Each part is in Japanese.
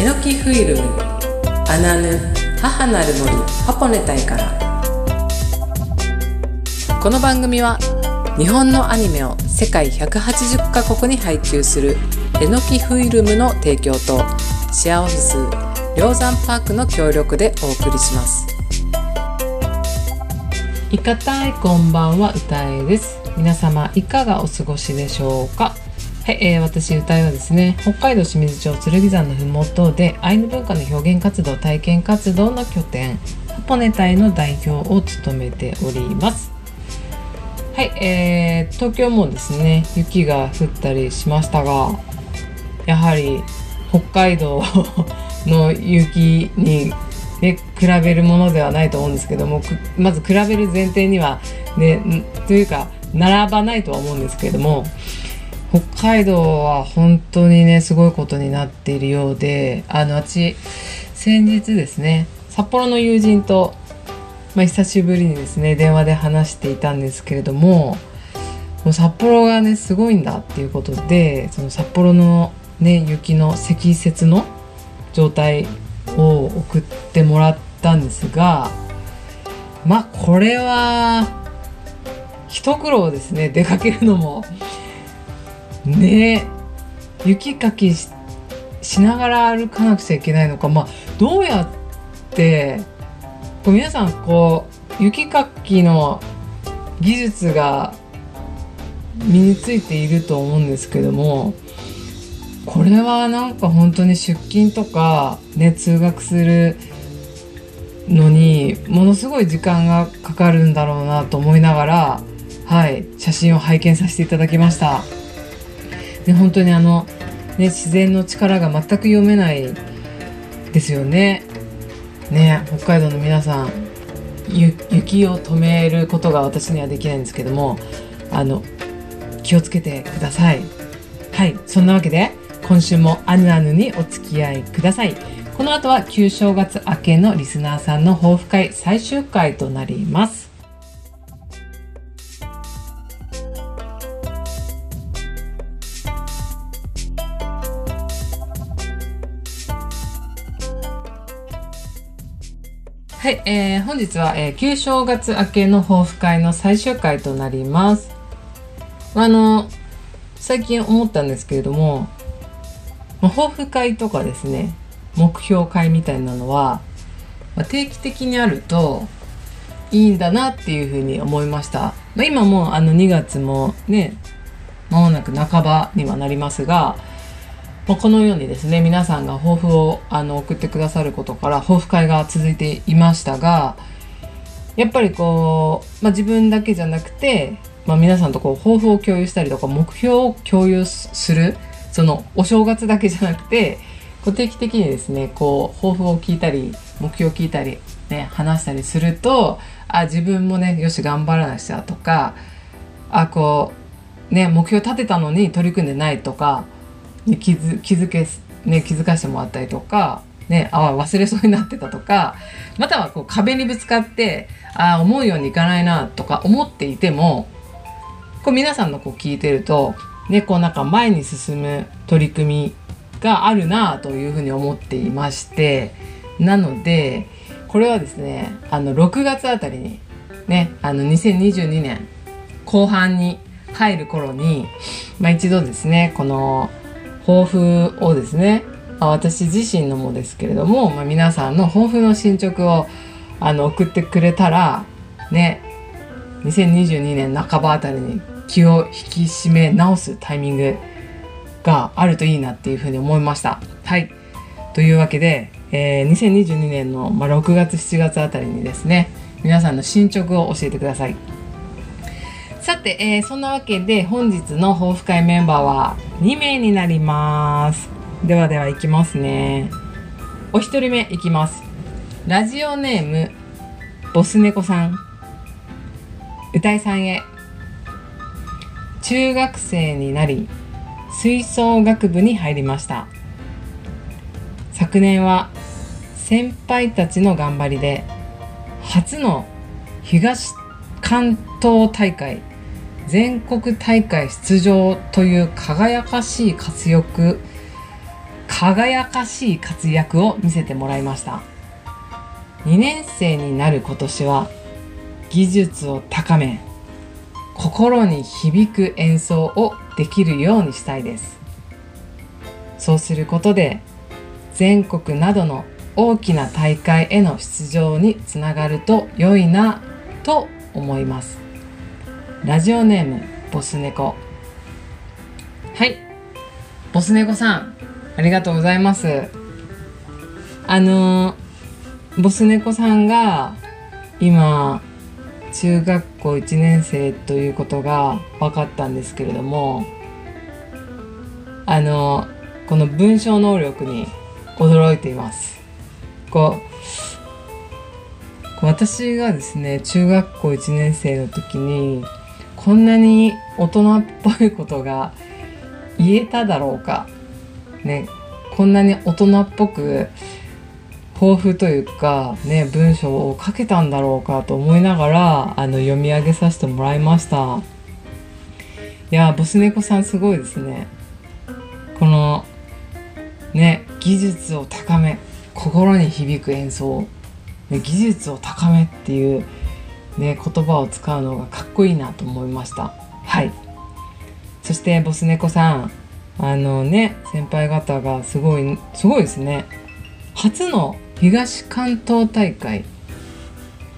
エノキフィルムアナヌ母なる森ハポネタイからこの番組は日本のアニメを世界180カ国に配給するえのきフィルムの提供とシェアオフィス梁山パークの協力でお送りします。いかたいこんばんは歌えです。皆様いかがお過ごしでしょうか？はい、えー、私歌いはですね北海道清水町剣山のふもとでアイヌ文化の表現活動体験活動の拠点ハポネ隊の代表を務めております。はい、えー、東京もですね雪が降ったりしましたがやはり北海道の雪に、ね、比べるものではないと思うんですけどもまず比べる前提にはねというか並ばないとは思うんですけれども北海道は本当にねすごいことになっているようであの私先日ですね札幌の友人と、まあ、久しぶりにですね電話で話していたんですけれどももう札幌がねすごいんだっていうことでその札幌のね雪の積雪の状態を送ってもらったんですがまあこれは一苦労ですね出かけるのも。ね雪かきしながら歩かなくちゃいけないのかまあどうやってこう皆さんこう雪かきの技術が身についていると思うんですけどもこれはなんか本当に出勤とかね通学するのにものすごい時間がかかるんだろうなと思いながらはい写真を拝見させていただきました。で本当にあの、ね、自然の力が全く読めないですよね。ね北海道の皆さん雪を止めることが私にはできないんですけどもあの気をつけてください。はいそんなわけで今週もアヌアヌにお付き合いください。この後は旧正月明けのリスナーさんの抱負会最終回となります。はい、えー、本日は、えー、旧正月明けの抱負会の最終回となります。あの最近思ったんですけれども、まあ、抱負会とかですね目標会みたいなのは、まあ、定期的にあるといいんだなっていうふうに思いました。まあ、今もあの2月もね間もなく半ばにはなりますがまあ、このようにですね皆さんが抱負をあの送ってくださることから抱負会が続いていましたがやっぱりこう、まあ、自分だけじゃなくて、まあ、皆さんとこう抱負を共有したりとか目標を共有するそのお正月だけじゃなくてこう定期的にですねこう抱負を聞いたり目標を聞いたり、ね、話したりするとあ自分もねよし頑張らなくちゃとかあこうね目標立てたのに取り組んでないとか気づ気づけ、ね、気づかせてもらったりとか、ね、あ忘れそうになってたとかまたはこう壁にぶつかってあ思うようにいかないなとか思っていてもこう皆さんのこう聞いてると、ね、こうなんか前に進む取り組みがあるなというふうに思っていましてなのでこれはですねあの6月あたりにねあの2022年後半に入る頃に、まあ、一度ですねこの抱負をですね、まあ、私自身のもですけれども、まあ、皆さんの抱負の進捗をあの送ってくれたらね2022年半ばあたりに気を引き締め直すタイミングがあるといいなっていうふうに思いました。はいというわけで、えー、2022年の、まあ、6月7月あたりにですね皆さんの進捗を教えてください。さて、えー、そんなわけで本日の抱負会メンバーは2名になります。ではではいきますね。お一人目いきます。ラジオネームボス猫さん。歌いさんへ。中学生になり吹奏楽部に入りました。昨年は先輩たちの頑張りで初の東関東大会全国大会出場という輝かしい活躍輝かしい活躍を見せてもらいました。2年生になる今年は技術を高め心に響く演奏をできるようにしたいです。そうすることで全国などの大きな大会への出場につながると良いなと思います。ラジオネームボス猫。はい。ボス猫さんありがとうございます。あのボス猫さんが今中学校1年生ということが分かったんですけれどもあのこの文章能力に驚いています。こう私がですね中学校1年生の時にこんなに大人っぽいことが言えただろうか。ねこんなに大人っぽく抱負というかね文章を書けたんだろうかと思いながらあの読み上げさせてもらいました。いやボス猫さんすごいですね。このね技術を高め心に響く演奏、ね、技術を高めっていうね言葉を使うのがかっこいいなと思いました。はい。そしてボス猫さん。あのね先輩方がすごいすごいですね。初の東関東大会。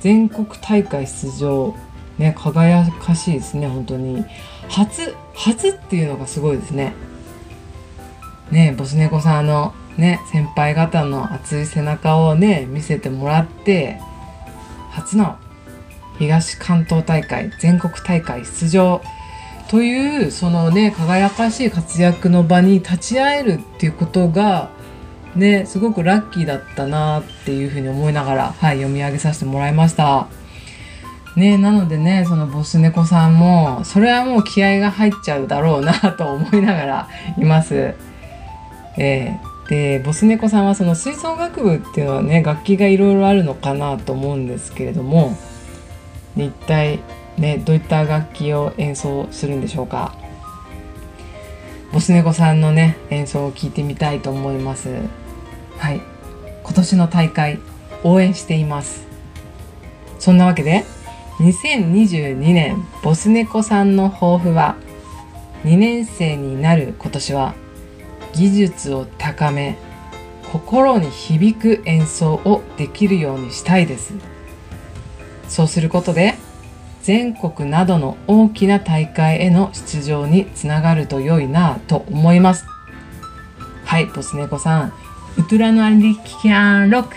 全国大会出場。ね輝かしいですね本当に。初初っていうのがすごいですね。ねボス猫さんあのね先輩方の熱い背中をね見せてもらって初の東関東大会全国大会出場というそのね輝かしい活躍の場に立ち会えるっていうことがねすごくラッキーだったなっていうふうに思いながら、はい、読み上げさせてもらいました。ねなのでねそのボス猫さんもそれはもう気合が入っちゃうだろうなと思いながらいます。えー、でボス猫さんはその吹奏楽部っていうのはね楽器がいろいろあるのかなと思うんですけれども一体ねどういった楽器を演奏するんでしょうか？ボス猫さんのね演奏を聞いてみたいと思います。はい。今年の大会応援しています。そんなわけで2022年ボス猫さんの抱負は2年生になる今年は技術を高め心に響く演奏をできるようにしたいです。そうすることで全国などの大きな大会への出場につながると良いなと思います。はいボス猫さん。ウトラのアリキャンロック。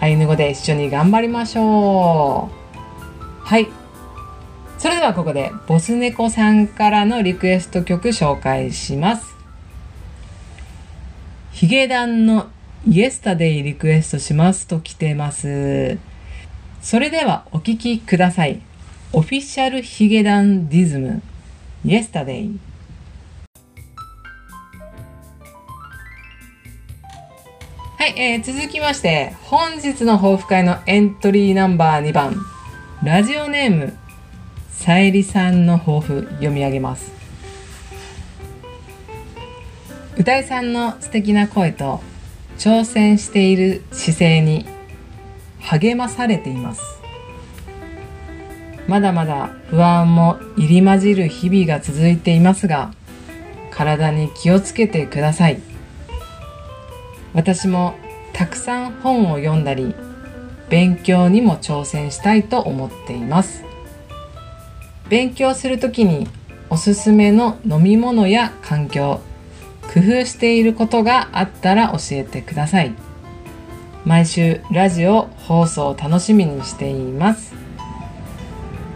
アイヌ語で一緒に頑張りましょう。はい。それではここでボス猫さんからのリクエスト曲紹介します。ヒゲダンのイエスタデイリクエストしますと来てます。それではお聴きください。オフィシャルヒゲダンディズム。イエスタデイはい、えー、続きまして、本日の抱負会のエントリーナンバー2番、ラジオネーム、さえりさんの抱負読み上げます。歌いさんの素敵な声と挑戦している姿勢に励まされています。まだまだ不安も入り混じる日々が続いていますが、体に気をつけてください。私もたくさん本を読んだり勉強にも挑戦したいと思っています勉強するときにおすすめの飲み物や環境工夫していることがあったら教えてください毎週ラジオ放送を楽しみにしています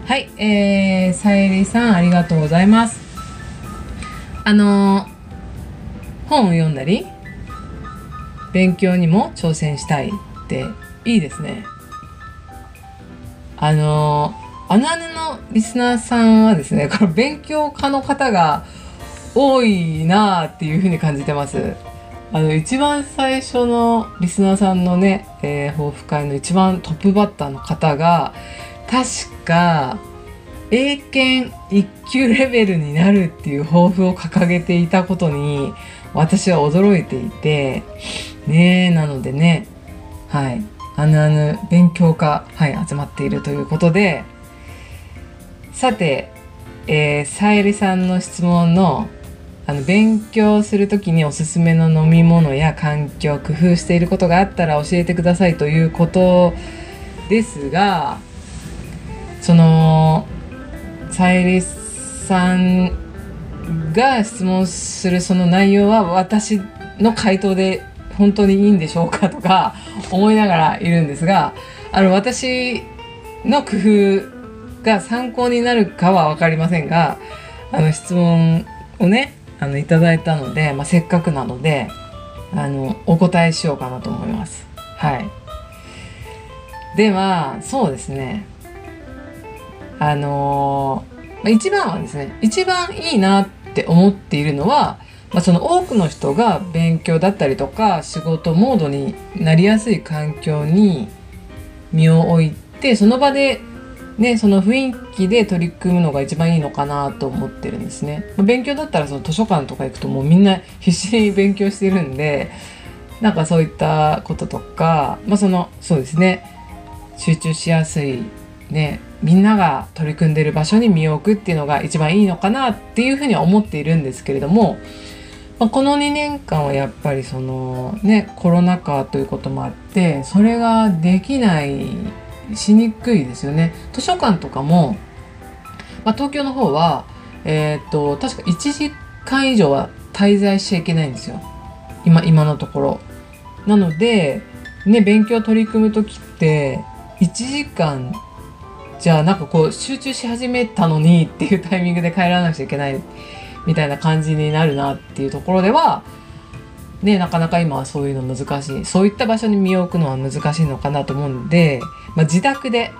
はい、えー、さゆりさんありがとうございますあのー、本を読んだり勉強にも挑戦したいっていいですね。あのあの姉のリスナーさんはですねこの勉強家の方が多いなっていうふうに感じてます。あの一番最初のリスナーさんのね、えー、抱負会の一番トップバッターの方が確か英検1級レベルになるっていう抱負を掲げていたことに私は驚いていてねえなのでねはい。あぬあぬ勉強家、はい、集まっているということでさて、えー、さゆりさんの質問のあの勉強する時におすすめの飲み物や環境工夫していることがあったら教えてくださいということですがそのさゆりさんが質問するその内容は私の回答で本当にいいんでしょうかとか思いながらいるんですがあの私の工夫が参考になるかは分かりませんがあの質問をねあのいただいたので、まあ、せっかくなのであのお答えしようかなと思います。はい、ではそうですねあのー、一番はですね一番いいなって思っているのは、まあ、その多くの人が勉強だったりとか仕事モードになりやすい環境に身を置いてその場でね、その雰囲気で取り組むのが一番いいのかなと思ってるんですね。勉強だったらその図書館とか行くともうみんな必死に勉強してるんで、なんかそういったこととか、まあその、そうですね、集中しやすい、ね、みんなが取り組んでる場所に身を置くっていうのが一番いいのかなっていうふうには思っているんですけれども、まあ、この2年間はやっぱりそのね、コロナ禍ということもあって、それができないしにくいですよね。図書館とかも、まあ、東京の方は、えー、っと、確か1時間以上は滞在しちゃいけないんですよ。今、今のところ。なので、ね、勉強取り組む時って、1時間、じゃあなんかこう集中し始めたのにっていうタイミングで帰らなくちゃいけないみたいな感じになるなっていうところでは、ね、なかなか今はそういうの難しい。そういった場所に身を置くのは難しいのかなと思うんで、まあ、自宅で、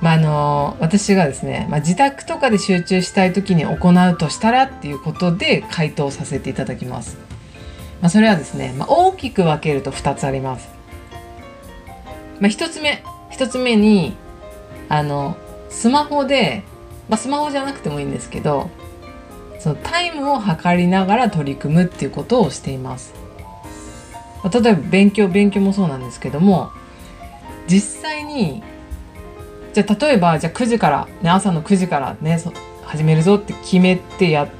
まあ、あの私がですね、まあ、自宅とかで集中したい時に行うとしたらっていうことで回答させていただきます。まあ、それはですね、まあ、大きく分けると2つあります。まあ、1つ目1つ目にあのスマホで、まあ、スマホじゃなくてもいいんですけどそのタイムを測りながら取り組むっていうことをしています。例えば勉強勉強もそうなんですけども実際にじゃあ例えばじゃあ9時から、ね、朝の9時からね始めるぞって決めてや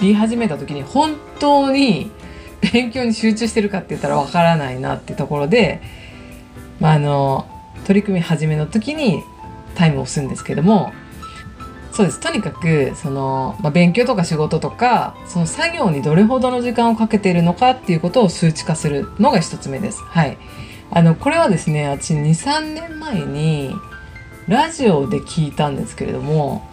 り始めた時に本当に勉強に集中してるかって言ったらわからないなってところで、まあ、あの取り組み始めの時にタイムを押すんですけどもそうですとにかくその、まあ、勉強とか仕事とかその作業にどれほどの時間をかけているのかっていうことを数値化するのが一つ目です。はいあのこれはですね私23年前にラジオで聞いたんですけれども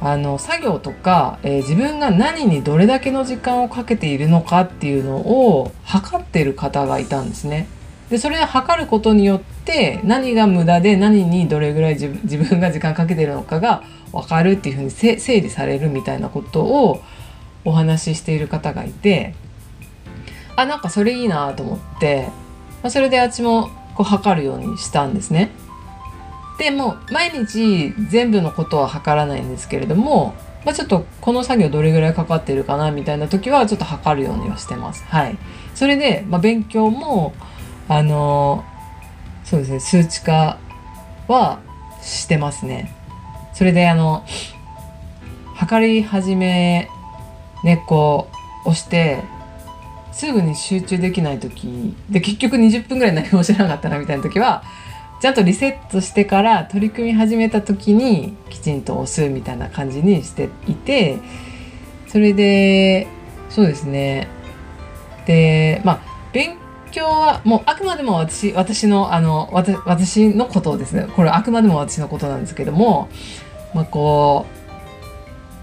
あの作業とか、えー、自分が何にどれだけの時間をかけているのかっていうのを測っている方がいたんですね。でそれを測ることによって何が無駄で何にどれぐらい自分が時間かけてるのかが分かるっていうふうに整理されるみたいなことをお話ししている方がいてあなんかそれいいなと思ってまあ、それで私もこう測るようにしたんですね。でも毎日全部のことは測らないんですけれども、まあ、ちょっとこの作業どれぐらいかかってるかなみたいな時はちょっと測るようにはしてます。はい。それで、まあ、勉強もあのそうですね数値化はしてますね。それであの測り始めねこう押してすぐに集中できない時で結局20分ぐらい何もしなかったなみたいな時はちゃんとリセットしてから取り組み始めた時にきちんと押すみたいな感じにしていてそれでそうですねでまあ勉強はもうあくまでも私私のあの私のことですねこれあくまでも私のことなんですけどもまあこ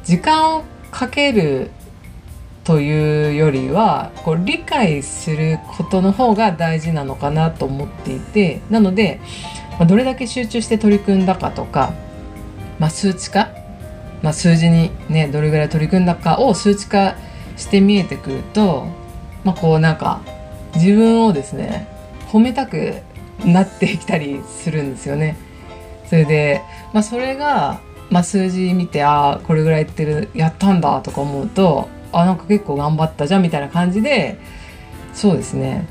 う時間をかけるというよりはこう理解することの方が大事なのかなと思っていてなので、まあ、どれだけ集中して取り組んだかとか、まあ、数値化、まあ、数字にねどれぐらい取り組んだかを数値化して見えてくると、まあ、こうなんか自分をですね褒めたくなってきたりするんですよね。それで、まあ、それが、まあ、数字見てああこれぐらいいってるやったんだとか思うとあなんか結構頑張ったじゃんみたいな感じでそうですね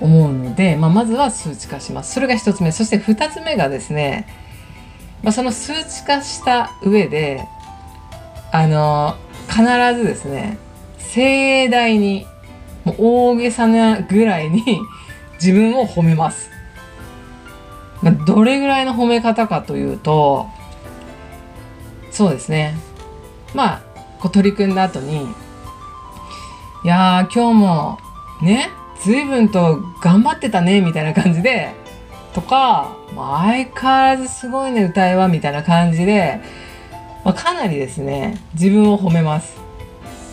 思うので、まあ、まずは数値化しますそれが1つ目そして2つ目がですね、まあ、その数値化した上であの必ずですね盛大に大げさなぐらいに自分を褒めます、どれぐらいの褒め方かというとそうですねまあこう取り組んだ後に「いやー今日もね随分と頑張ってたね」みたいな感じでとか、まあ、相変わらずすごいね歌いはみたいな感じで、まあ、かなりですね自分を褒めます。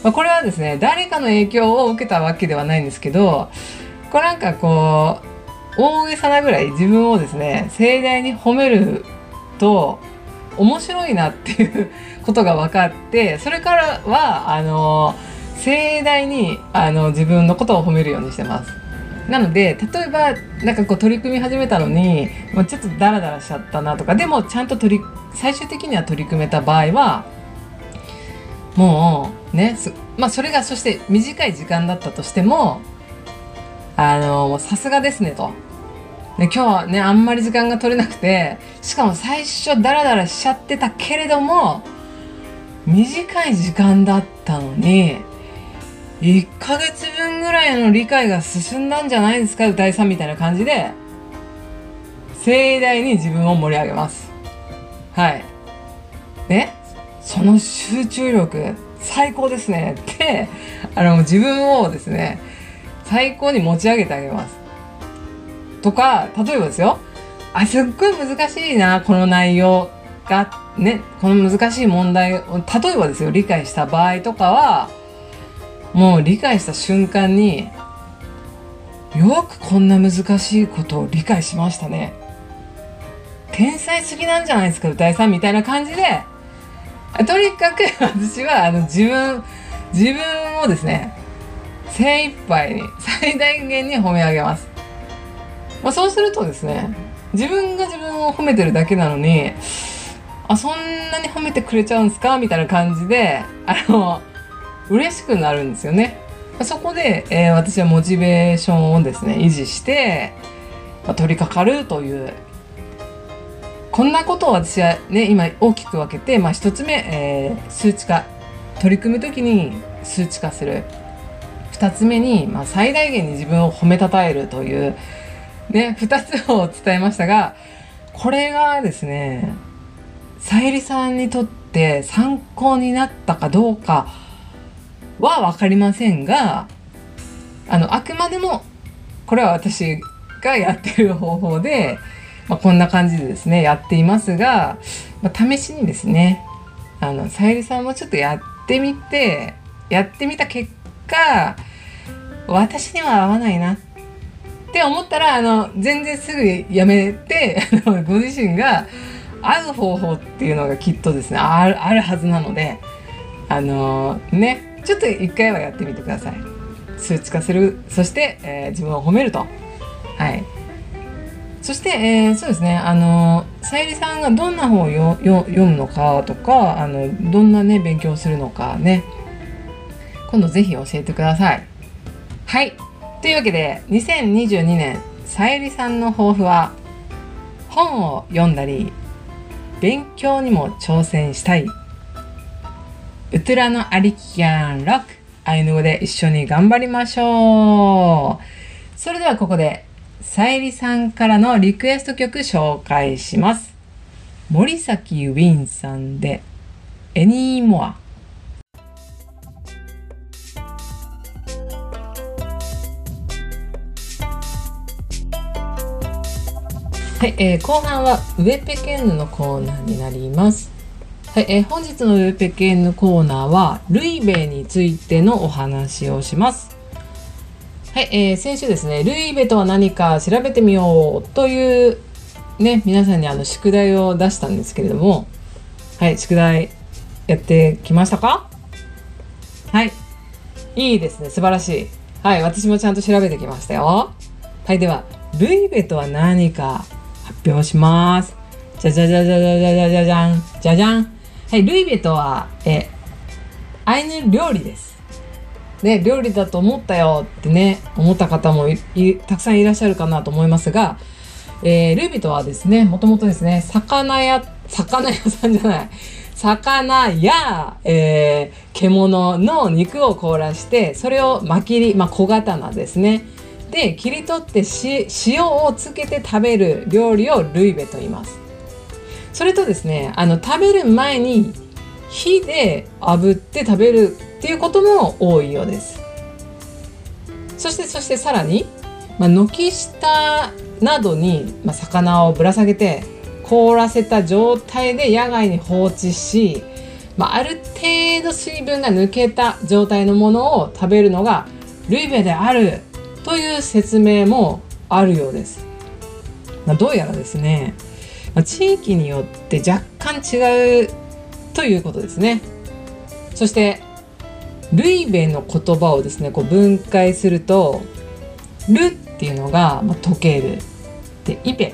まあ、これはですね誰かの影響を受けたわけではないんですけどこれなんかこう大げさなぐらい自分をですね盛大に褒めると面白いなっていう ことが分かってそれからはあの盛大にあの自分のことを褒めるようにしてます。なので例えばなんかこう取り組み始めたのにもうちょっとダラダラしちゃったなとかでもちゃんと取り最終的には取り組めた場合はもうねまあそれがそして短い時間だったとしてもあのさすがですねと。で今日はねあんまり時間が取れなくてしかも最初ダラダラしちゃってたけれども短い時間だったのに1ヶ月分ぐらいの理解が進んだんじゃないですか歌いさんみたいな感じで盛大に自分を盛り上げます。はい。ね？その集中力最高ですね。ってあの自分をですね最高に持ち上げてあげます。とか例えばですよ。あすっごい難しいなこの内容が。ねこの難しい問題を。例えばですよ理解した場合とかはもう理解した瞬間によくこんな難しいことを理解しましたね。天才すぎなんじゃないですか歌いさんみたいな感じで。とにかく 私はあの自分自分をですね精一杯に最大限に褒め上げますまあ、そうするとですね自分が自分を褒めてるだけなのにあそんなに褒めてくれちゃうんすか？みたいな感じであの嬉しくなるんですよね。そこで、えー、私はモチベーションをですね維持して、まあ、取り掛かるというこんなことを私はね今大きく分けて、まあ、1つ目、えー、数値化取り組む時に数値化する。2つ目に、まあ、最大限に自分を褒めたたえるという。ね、2つを伝えましたが、これがですね、さゆりさんにとって参考になったかどうかは分かりませんが、あの、あくまでも、これは私がやってる方法で、まあ、こんな感じでですね、やっていますが、まあ、試しにですね、あの、さゆりさんもちょっとやってみて、やってみた結果、私には合わないなって思ったらあの全然すぐやめて ご自身が合う方法っていうのがきっとですねあるあるはずなのであのねちょっと一回はやってみてください。数値化するそして、えー、自分を褒めると。はい。そして、えー、そうですね。あのさゆりさんがどんな本をよよ読むのかとかあのどんなね勉強するのかね。今度ぜひ教えてください。はい。というわけで2022年さゆりさんの抱負は本を読んだり勉強にも挑戦したい。ウトラのアリキャンロック。アイヌ語で一緒に頑張りましょう。それではここでさゆりさんからのリクエスト曲紹介します森崎ウィンさんで「エニーモア」はい、えー、後半はウェペケンヌのコーナーになります。はい、えー、本日のウェペケンヌコーナーはルイベイについてのお話をします。はい、えー、先週ですね、ルイベとは何か調べてみようというね、皆さんにあの宿題を出したんですけれども、はい、宿題やってきましたか？はい、いいですね、素晴らしい。はい、私もちゃんと調べてきましたよ。はい、では、ルイベとは何か発表します。じゃじゃじゃじゃじゃじゃじゃじゃじゃんじゃじゃんはいルイベとはえアイヌ料理ですね料理だと思ったよってね思った方もたくさんいらっしゃるかなと思いますが、えー、ルイベとはですねもともとですね魚屋魚屋さんじゃない。魚や、えー、獣の肉を凍らしてそれをまきり、まあ、小刀ですね。で切り取って塩をつけて食べる料理をルイベと言います。それとですねあの食べる前に火で炙って食べるっていうことも多いようですそしてそしてさらに、まあ、軒下などに、まあ、魚をぶら下げて凍らせた状態で野外に放置し、まあ、ある程度水分が抜けた状態のものを食べるのがルイベであるという説明もあるようです。まあ、どうやらですね、まあ、地域によって若干違うということですね。そしてルイベの言葉をですねこう分解すると「ル」っていうのが、まあ、溶けるで「イペ」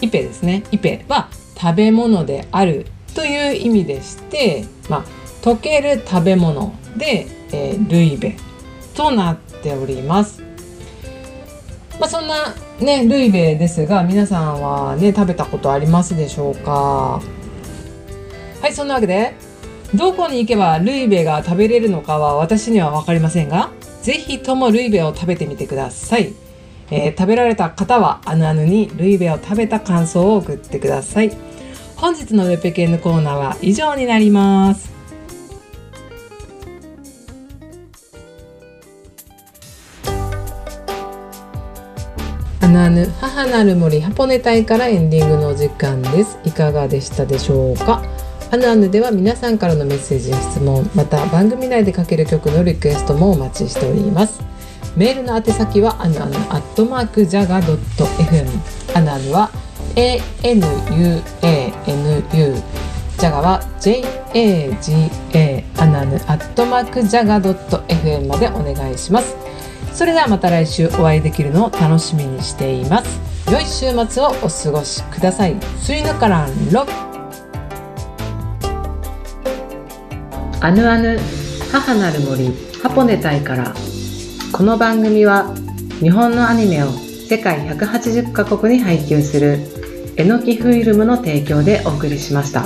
イペですねイペは食べ物であるという意味でして、まあ、溶ける食べ物で、えー、ルイベとなっております。まあ、そんなねルイベですが皆さんはね食べたことありますでしょうか？はいそんなわけでどこに行けばルイベが食べれるのかは私には分かりませんが是非ともルイベを食べてみてください。えー、食べられた方はあぬあぬにルイベを食べた感想を送ってください。本日のウェペケンのコーナーは以上になります。あぬあぬ母なる森ハポネ隊からエンディングの時間です。いかがでしたでしょうか？アヌアヌでは皆さんからのメッセージや質問また番組内でかける曲のリクエストもお待ちしております。メールの宛先はアヌアヌアットマークジャガドット FM アヌアヌは ANUANU ジャガは JAGA アヌアヌアットマークジャガドット FM までお願いします。それではまた来週お会いできるのを楽しみにしています。良い週末をお過ごしください。スイヌカランロアヌアヌ母なる森ハポネタイからこの番組は日本のアニメを世界180カ国に配給するえのきフィルムの提供でお送りしました。